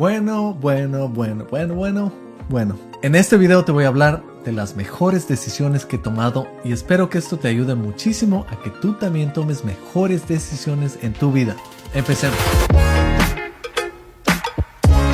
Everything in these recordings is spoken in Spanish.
Bueno, bueno, bueno, bueno, bueno, bueno. En este video te voy a hablar de las mejores decisiones que he tomado y espero que esto te ayude muchísimo a que tú también tomes mejores decisiones en tu vida. Empecemos.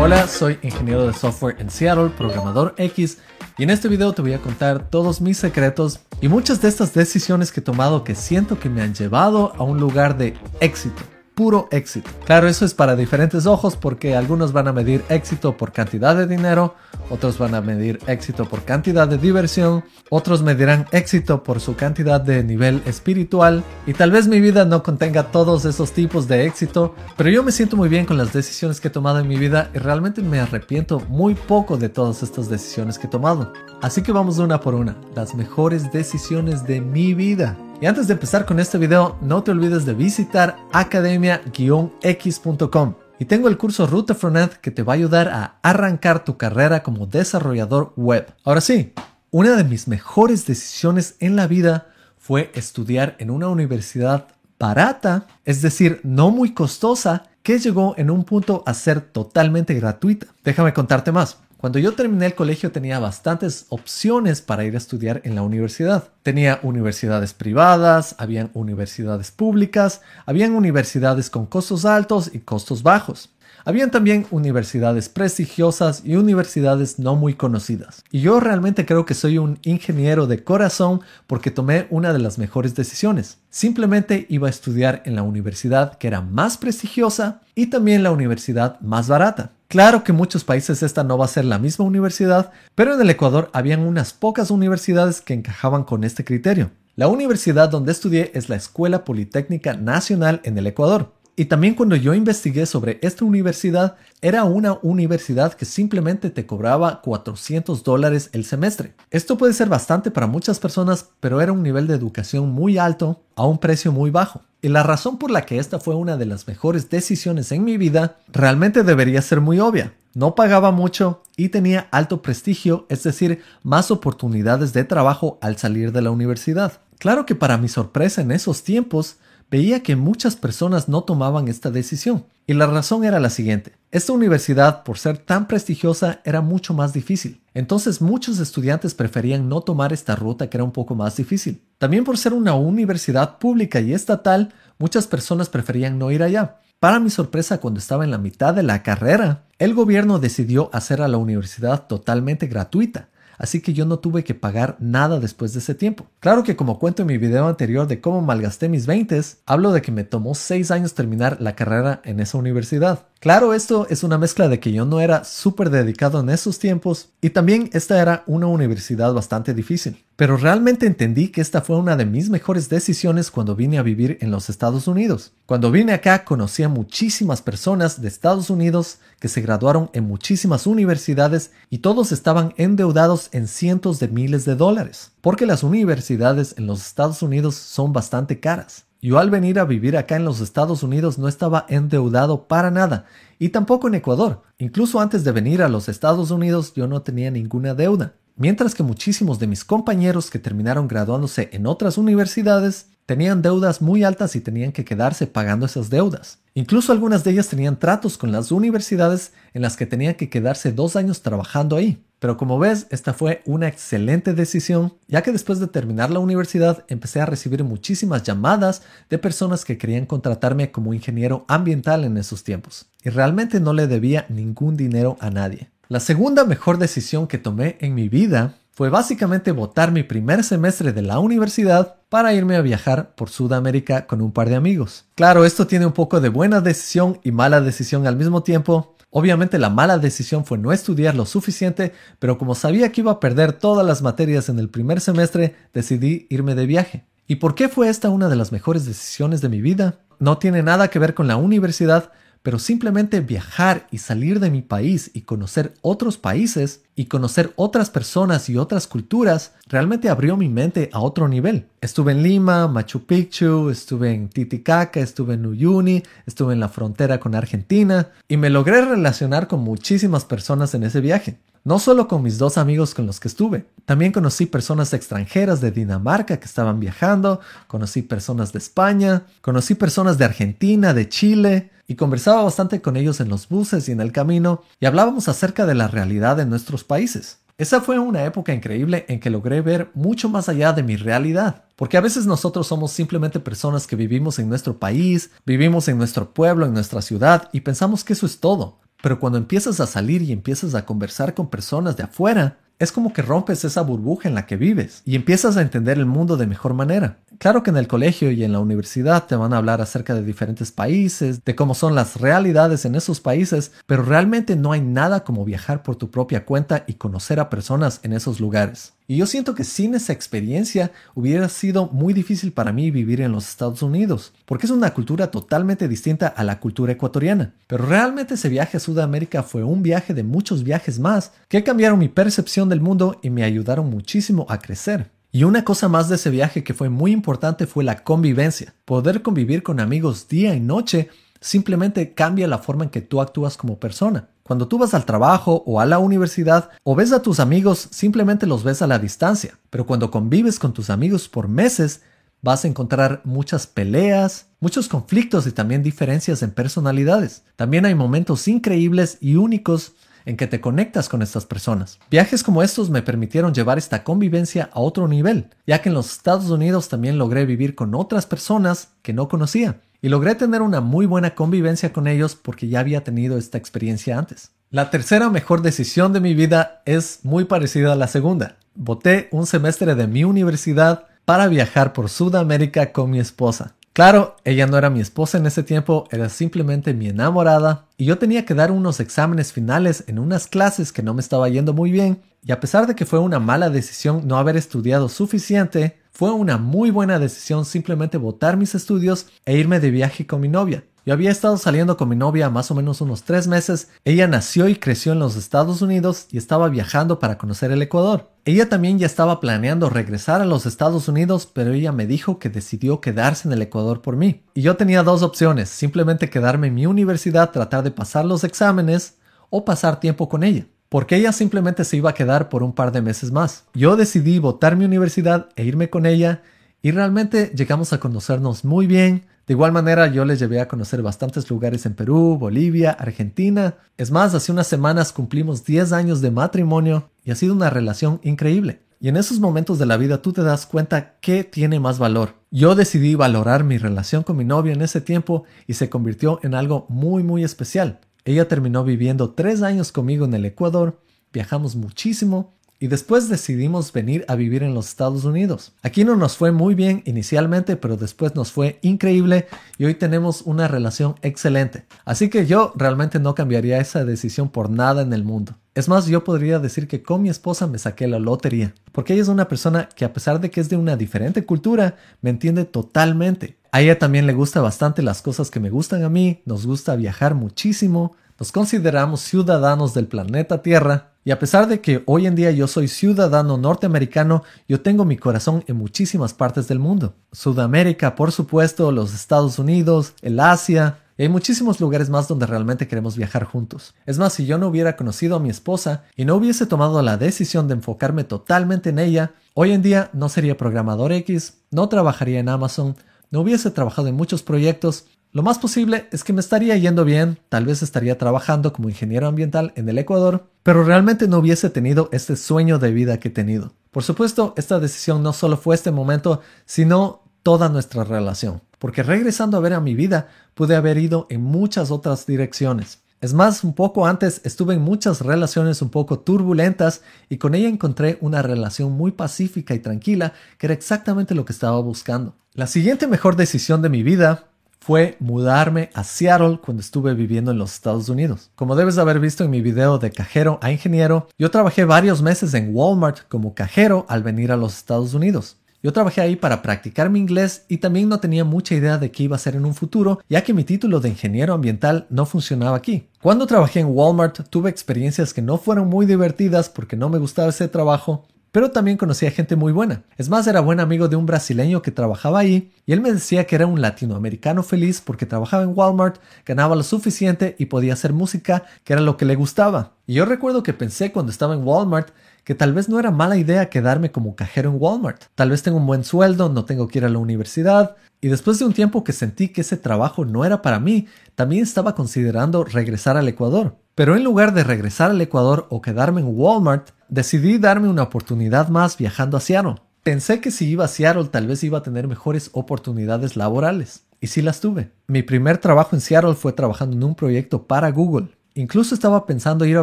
Hola, soy ingeniero de software en Seattle, programador X, y en este video te voy a contar todos mis secretos y muchas de estas decisiones que he tomado que siento que me han llevado a un lugar de éxito puro éxito. Claro, eso es para diferentes ojos porque algunos van a medir éxito por cantidad de dinero, otros van a medir éxito por cantidad de diversión, otros medirán éxito por su cantidad de nivel espiritual y tal vez mi vida no contenga todos esos tipos de éxito, pero yo me siento muy bien con las decisiones que he tomado en mi vida y realmente me arrepiento muy poco de todas estas decisiones que he tomado. Así que vamos una por una, las mejores decisiones de mi vida. Y antes de empezar con este video, no te olvides de visitar academia-x.com. Y tengo el curso Ruta Frontend que te va a ayudar a arrancar tu carrera como desarrollador web. Ahora sí, una de mis mejores decisiones en la vida fue estudiar en una universidad barata, es decir, no muy costosa, que llegó en un punto a ser totalmente gratuita. Déjame contarte más. Cuando yo terminé el colegio tenía bastantes opciones para ir a estudiar en la universidad. Tenía universidades privadas, habían universidades públicas, habían universidades con costos altos y costos bajos. Habían también universidades prestigiosas y universidades no muy conocidas. Y yo realmente creo que soy un ingeniero de corazón porque tomé una de las mejores decisiones. Simplemente iba a estudiar en la universidad que era más prestigiosa y también la universidad más barata. Claro que en muchos países esta no va a ser la misma universidad, pero en el Ecuador habían unas pocas universidades que encajaban con este criterio. La universidad donde estudié es la Escuela Politécnica Nacional en el Ecuador. Y también cuando yo investigué sobre esta universidad, era una universidad que simplemente te cobraba 400 dólares el semestre. Esto puede ser bastante para muchas personas, pero era un nivel de educación muy alto a un precio muy bajo. Y la razón por la que esta fue una de las mejores decisiones en mi vida realmente debería ser muy obvia. No pagaba mucho y tenía alto prestigio, es decir, más oportunidades de trabajo al salir de la universidad. Claro que para mi sorpresa en esos tiempos, veía que muchas personas no tomaban esta decisión. Y la razón era la siguiente. Esta universidad, por ser tan prestigiosa, era mucho más difícil. Entonces muchos estudiantes preferían no tomar esta ruta que era un poco más difícil. También por ser una universidad pública y estatal, muchas personas preferían no ir allá. Para mi sorpresa, cuando estaba en la mitad de la carrera, el gobierno decidió hacer a la universidad totalmente gratuita así que yo no tuve que pagar nada después de ese tiempo. Claro que como cuento en mi video anterior de cómo malgasté mis 20, hablo de que me tomó 6 años terminar la carrera en esa universidad. Claro, esto es una mezcla de que yo no era súper dedicado en esos tiempos y también esta era una universidad bastante difícil. Pero realmente entendí que esta fue una de mis mejores decisiones cuando vine a vivir en los Estados Unidos. Cuando vine acá conocí a muchísimas personas de Estados Unidos que se graduaron en muchísimas universidades y todos estaban endeudados en cientos de miles de dólares, porque las universidades en los Estados Unidos son bastante caras. Yo al venir a vivir acá en los Estados Unidos no estaba endeudado para nada, y tampoco en Ecuador. Incluso antes de venir a los Estados Unidos yo no tenía ninguna deuda. Mientras que muchísimos de mis compañeros que terminaron graduándose en otras universidades tenían deudas muy altas y tenían que quedarse pagando esas deudas. Incluso algunas de ellas tenían tratos con las universidades en las que tenían que quedarse dos años trabajando ahí. Pero como ves, esta fue una excelente decisión, ya que después de terminar la universidad empecé a recibir muchísimas llamadas de personas que querían contratarme como ingeniero ambiental en esos tiempos, y realmente no le debía ningún dinero a nadie. La segunda mejor decisión que tomé en mi vida fue básicamente votar mi primer semestre de la universidad para irme a viajar por Sudamérica con un par de amigos. Claro, esto tiene un poco de buena decisión y mala decisión al mismo tiempo, Obviamente la mala decisión fue no estudiar lo suficiente, pero como sabía que iba a perder todas las materias en el primer semestre, decidí irme de viaje. ¿Y por qué fue esta una de las mejores decisiones de mi vida? No tiene nada que ver con la universidad, pero simplemente viajar y salir de mi país y conocer otros países y conocer otras personas y otras culturas realmente abrió mi mente a otro nivel. Estuve en Lima, Machu Picchu, estuve en Titicaca, estuve en Uyuni, estuve en la frontera con Argentina y me logré relacionar con muchísimas personas en ese viaje. No solo con mis dos amigos con los que estuve, también conocí personas extranjeras de Dinamarca que estaban viajando, conocí personas de España, conocí personas de Argentina, de Chile, y conversaba bastante con ellos en los buses y en el camino y hablábamos acerca de la realidad de nuestros países. Esa fue una época increíble en que logré ver mucho más allá de mi realidad, porque a veces nosotros somos simplemente personas que vivimos en nuestro país, vivimos en nuestro pueblo, en nuestra ciudad y pensamos que eso es todo. Pero cuando empiezas a salir y empiezas a conversar con personas de afuera, es como que rompes esa burbuja en la que vives y empiezas a entender el mundo de mejor manera. Claro que en el colegio y en la universidad te van a hablar acerca de diferentes países, de cómo son las realidades en esos países, pero realmente no hay nada como viajar por tu propia cuenta y conocer a personas en esos lugares. Y yo siento que sin esa experiencia hubiera sido muy difícil para mí vivir en los Estados Unidos, porque es una cultura totalmente distinta a la cultura ecuatoriana. Pero realmente ese viaje a Sudamérica fue un viaje de muchos viajes más que cambiaron mi percepción del mundo y me ayudaron muchísimo a crecer. Y una cosa más de ese viaje que fue muy importante fue la convivencia. Poder convivir con amigos día y noche simplemente cambia la forma en que tú actúas como persona. Cuando tú vas al trabajo o a la universidad o ves a tus amigos, simplemente los ves a la distancia. Pero cuando convives con tus amigos por meses, vas a encontrar muchas peleas, muchos conflictos y también diferencias en personalidades. También hay momentos increíbles y únicos en que te conectas con estas personas. Viajes como estos me permitieron llevar esta convivencia a otro nivel, ya que en los Estados Unidos también logré vivir con otras personas que no conocía y logré tener una muy buena convivencia con ellos porque ya había tenido esta experiencia antes. La tercera mejor decisión de mi vida es muy parecida a la segunda. Voté un semestre de mi universidad para viajar por Sudamérica con mi esposa. Claro, ella no era mi esposa en ese tiempo, era simplemente mi enamorada y yo tenía que dar unos exámenes finales en unas clases que no me estaba yendo muy bien y a pesar de que fue una mala decisión no haber estudiado suficiente, fue una muy buena decisión simplemente botar mis estudios e irme de viaje con mi novia. Yo había estado saliendo con mi novia más o menos unos tres meses. Ella nació y creció en los Estados Unidos y estaba viajando para conocer el Ecuador. Ella también ya estaba planeando regresar a los Estados Unidos, pero ella me dijo que decidió quedarse en el Ecuador por mí. Y yo tenía dos opciones, simplemente quedarme en mi universidad, tratar de pasar los exámenes o pasar tiempo con ella porque ella simplemente se iba a quedar por un par de meses más. Yo decidí votar mi universidad e irme con ella y realmente llegamos a conocernos muy bien. De igual manera yo les llevé a conocer bastantes lugares en Perú, Bolivia, Argentina. Es más, hace unas semanas cumplimos 10 años de matrimonio y ha sido una relación increíble. Y en esos momentos de la vida tú te das cuenta qué tiene más valor. Yo decidí valorar mi relación con mi novia en ese tiempo y se convirtió en algo muy muy especial. Ella terminó viviendo tres años conmigo en el Ecuador, viajamos muchísimo y después decidimos venir a vivir en los Estados Unidos. Aquí no nos fue muy bien inicialmente, pero después nos fue increíble y hoy tenemos una relación excelente. Así que yo realmente no cambiaría esa decisión por nada en el mundo. Es más, yo podría decir que con mi esposa me saqué la lotería, porque ella es una persona que a pesar de que es de una diferente cultura, me entiende totalmente. A ella también le gusta bastante las cosas que me gustan a mí, nos gusta viajar muchísimo, nos consideramos ciudadanos del planeta Tierra y a pesar de que hoy en día yo soy ciudadano norteamericano, yo tengo mi corazón en muchísimas partes del mundo. Sudamérica, por supuesto, los Estados Unidos, el Asia, hay muchísimos lugares más donde realmente queremos viajar juntos. Es más, si yo no hubiera conocido a mi esposa y no hubiese tomado la decisión de enfocarme totalmente en ella, hoy en día no sería programador X, no trabajaría en Amazon, no hubiese trabajado en muchos proyectos, lo más posible es que me estaría yendo bien, tal vez estaría trabajando como ingeniero ambiental en el Ecuador, pero realmente no hubiese tenido este sueño de vida que he tenido. Por supuesto, esta decisión no solo fue este momento, sino toda nuestra relación, porque regresando a ver a mi vida, pude haber ido en muchas otras direcciones. Es más, un poco antes estuve en muchas relaciones un poco turbulentas y con ella encontré una relación muy pacífica y tranquila que era exactamente lo que estaba buscando. La siguiente mejor decisión de mi vida fue mudarme a Seattle cuando estuve viviendo en los Estados Unidos. Como debes haber visto en mi video de cajero a ingeniero, yo trabajé varios meses en Walmart como cajero al venir a los Estados Unidos. Yo trabajé ahí para practicar mi inglés y también no tenía mucha idea de qué iba a ser en un futuro, ya que mi título de ingeniero ambiental no funcionaba aquí. Cuando trabajé en Walmart tuve experiencias que no fueron muy divertidas porque no me gustaba ese trabajo, pero también conocí a gente muy buena. Es más, era buen amigo de un brasileño que trabajaba ahí y él me decía que era un latinoamericano feliz porque trabajaba en Walmart, ganaba lo suficiente y podía hacer música, que era lo que le gustaba. Y yo recuerdo que pensé cuando estaba en Walmart que tal vez no era mala idea quedarme como cajero en Walmart. Tal vez tengo un buen sueldo, no tengo que ir a la universidad. Y después de un tiempo que sentí que ese trabajo no era para mí, también estaba considerando regresar al Ecuador. Pero en lugar de regresar al Ecuador o quedarme en Walmart, decidí darme una oportunidad más viajando a Seattle. Pensé que si iba a Seattle tal vez iba a tener mejores oportunidades laborales. Y sí las tuve. Mi primer trabajo en Seattle fue trabajando en un proyecto para Google. Incluso estaba pensando ir a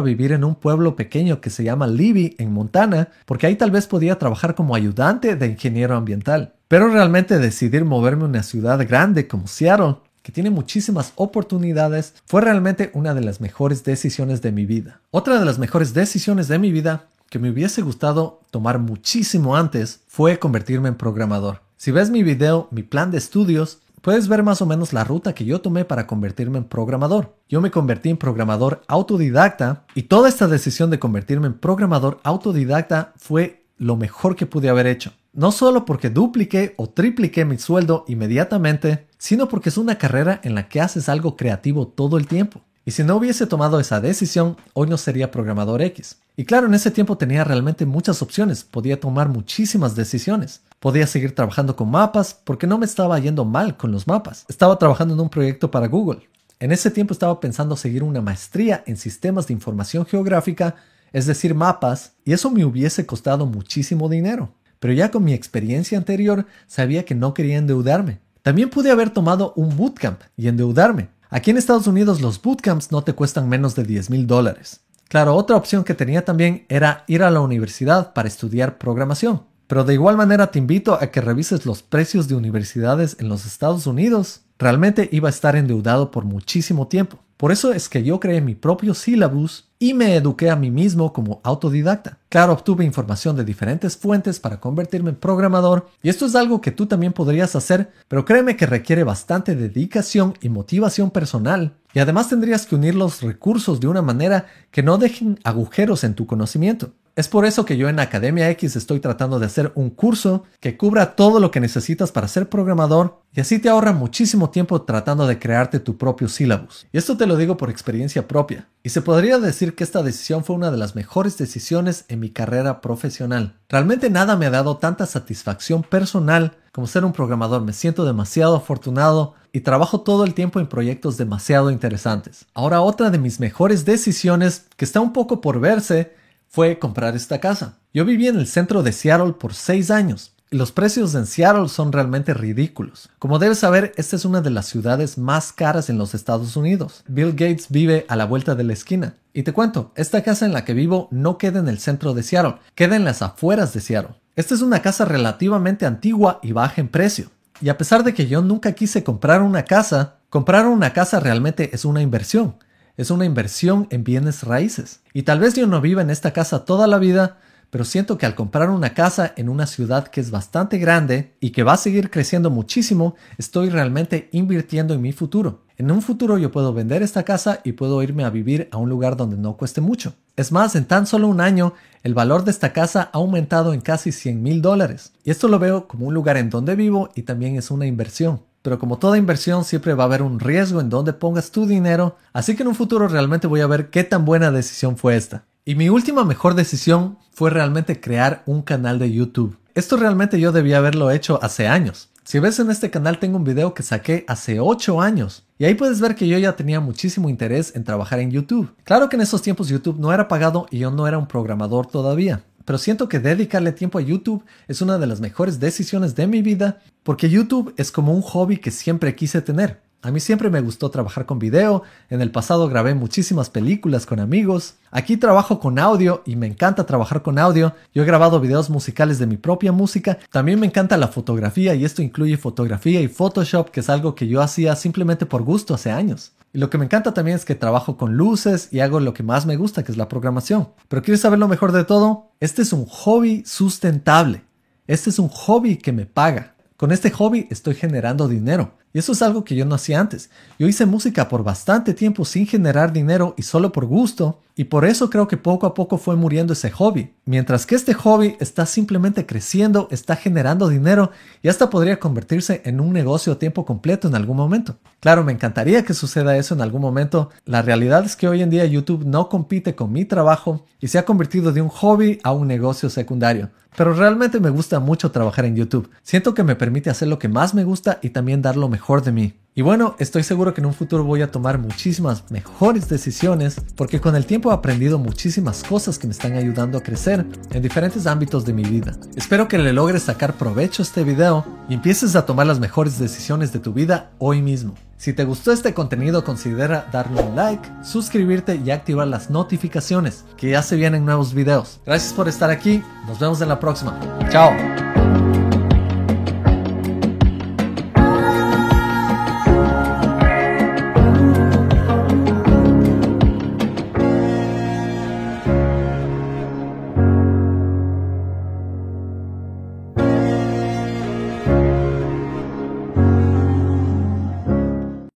vivir en un pueblo pequeño que se llama Libby, en Montana, porque ahí tal vez podía trabajar como ayudante de ingeniero ambiental. Pero realmente decidir moverme a una ciudad grande como Seattle, que tiene muchísimas oportunidades, fue realmente una de las mejores decisiones de mi vida. Otra de las mejores decisiones de mi vida que me hubiese gustado tomar muchísimo antes fue convertirme en programador. Si ves mi video, mi plan de estudios, puedes ver más o menos la ruta que yo tomé para convertirme en programador. Yo me convertí en programador autodidacta y toda esta decisión de convertirme en programador autodidacta fue lo mejor que pude haber hecho. No solo porque dupliqué o tripliqué mi sueldo inmediatamente, sino porque es una carrera en la que haces algo creativo todo el tiempo. Y si no hubiese tomado esa decisión, hoy no sería programador X. Y claro, en ese tiempo tenía realmente muchas opciones, podía tomar muchísimas decisiones. Podía seguir trabajando con mapas porque no me estaba yendo mal con los mapas. Estaba trabajando en un proyecto para Google. En ese tiempo estaba pensando seguir una maestría en sistemas de información geográfica, es decir, mapas, y eso me hubiese costado muchísimo dinero. Pero ya con mi experiencia anterior sabía que no quería endeudarme. También pude haber tomado un bootcamp y endeudarme, Aquí en Estados Unidos los bootcamps no te cuestan menos de 10 mil dólares. Claro, otra opción que tenía también era ir a la universidad para estudiar programación. Pero de igual manera te invito a que revises los precios de universidades en los Estados Unidos. Realmente iba a estar endeudado por muchísimo tiempo. Por eso es que yo creé mi propio syllabus y me eduqué a mí mismo como autodidacta. Claro, obtuve información de diferentes fuentes para convertirme en programador y esto es algo que tú también podrías hacer, pero créeme que requiere bastante dedicación y motivación personal y además tendrías que unir los recursos de una manera que no dejen agujeros en tu conocimiento. Es por eso que yo en Academia X estoy tratando de hacer un curso que cubra todo lo que necesitas para ser programador y así te ahorra muchísimo tiempo tratando de crearte tu propio syllabus. Y esto te lo digo por experiencia propia. Y se podría decir que esta decisión fue una de las mejores decisiones en mi carrera profesional. Realmente nada me ha dado tanta satisfacción personal como ser un programador. Me siento demasiado afortunado y trabajo todo el tiempo en proyectos demasiado interesantes. Ahora otra de mis mejores decisiones, que está un poco por verse, fue comprar esta casa. Yo viví en el centro de Seattle por seis años. Y los precios en Seattle son realmente ridículos. Como debes saber, esta es una de las ciudades más caras en los Estados Unidos. Bill Gates vive a la vuelta de la esquina. Y te cuento, esta casa en la que vivo no queda en el centro de Seattle, queda en las afueras de Seattle. Esta es una casa relativamente antigua y baja en precio. Y a pesar de que yo nunca quise comprar una casa, comprar una casa realmente es una inversión es una inversión en bienes raíces. Y tal vez yo no viva en esta casa toda la vida, pero siento que al comprar una casa en una ciudad que es bastante grande y que va a seguir creciendo muchísimo, estoy realmente invirtiendo en mi futuro. En un futuro yo puedo vender esta casa y puedo irme a vivir a un lugar donde no cueste mucho. Es más, en tan solo un año, el valor de esta casa ha aumentado en casi 100 mil dólares. Y esto lo veo como un lugar en donde vivo y también es una inversión. Pero como toda inversión siempre va a haber un riesgo en donde pongas tu dinero, así que en un futuro realmente voy a ver qué tan buena decisión fue esta. Y mi última mejor decisión fue realmente crear un canal de YouTube. Esto realmente yo debía haberlo hecho hace años. Si ves en este canal tengo un video que saqué hace 8 años y ahí puedes ver que yo ya tenía muchísimo interés en trabajar en YouTube. Claro que en esos tiempos YouTube no era pagado y yo no era un programador todavía pero siento que dedicarle tiempo a YouTube es una de las mejores decisiones de mi vida porque YouTube es como un hobby que siempre quise tener. A mí siempre me gustó trabajar con video, en el pasado grabé muchísimas películas con amigos, aquí trabajo con audio y me encanta trabajar con audio, yo he grabado videos musicales de mi propia música, también me encanta la fotografía y esto incluye fotografía y Photoshop que es algo que yo hacía simplemente por gusto hace años. Y lo que me encanta también es que trabajo con luces y hago lo que más me gusta, que es la programación. Pero ¿quieres saber lo mejor de todo? Este es un hobby sustentable. Este es un hobby que me paga. Con este hobby estoy generando dinero. Eso es algo que yo no hacía antes. Yo hice música por bastante tiempo sin generar dinero y solo por gusto, y por eso creo que poco a poco fue muriendo ese hobby. Mientras que este hobby está simplemente creciendo, está generando dinero y hasta podría convertirse en un negocio a tiempo completo en algún momento. Claro, me encantaría que suceda eso en algún momento. La realidad es que hoy en día YouTube no compite con mi trabajo y se ha convertido de un hobby a un negocio secundario. Pero realmente me gusta mucho trabajar en YouTube. Siento que me permite hacer lo que más me gusta y también dar lo mejor mejor de mí. Y bueno, estoy seguro que en un futuro voy a tomar muchísimas mejores decisiones porque con el tiempo he aprendido muchísimas cosas que me están ayudando a crecer en diferentes ámbitos de mi vida. Espero que le logres sacar provecho a este video y empieces a tomar las mejores decisiones de tu vida hoy mismo. Si te gustó este contenido considera darle un like, suscribirte y activar las notificaciones que ya se vienen nuevos videos. Gracias por estar aquí, nos vemos en la próxima. Chao.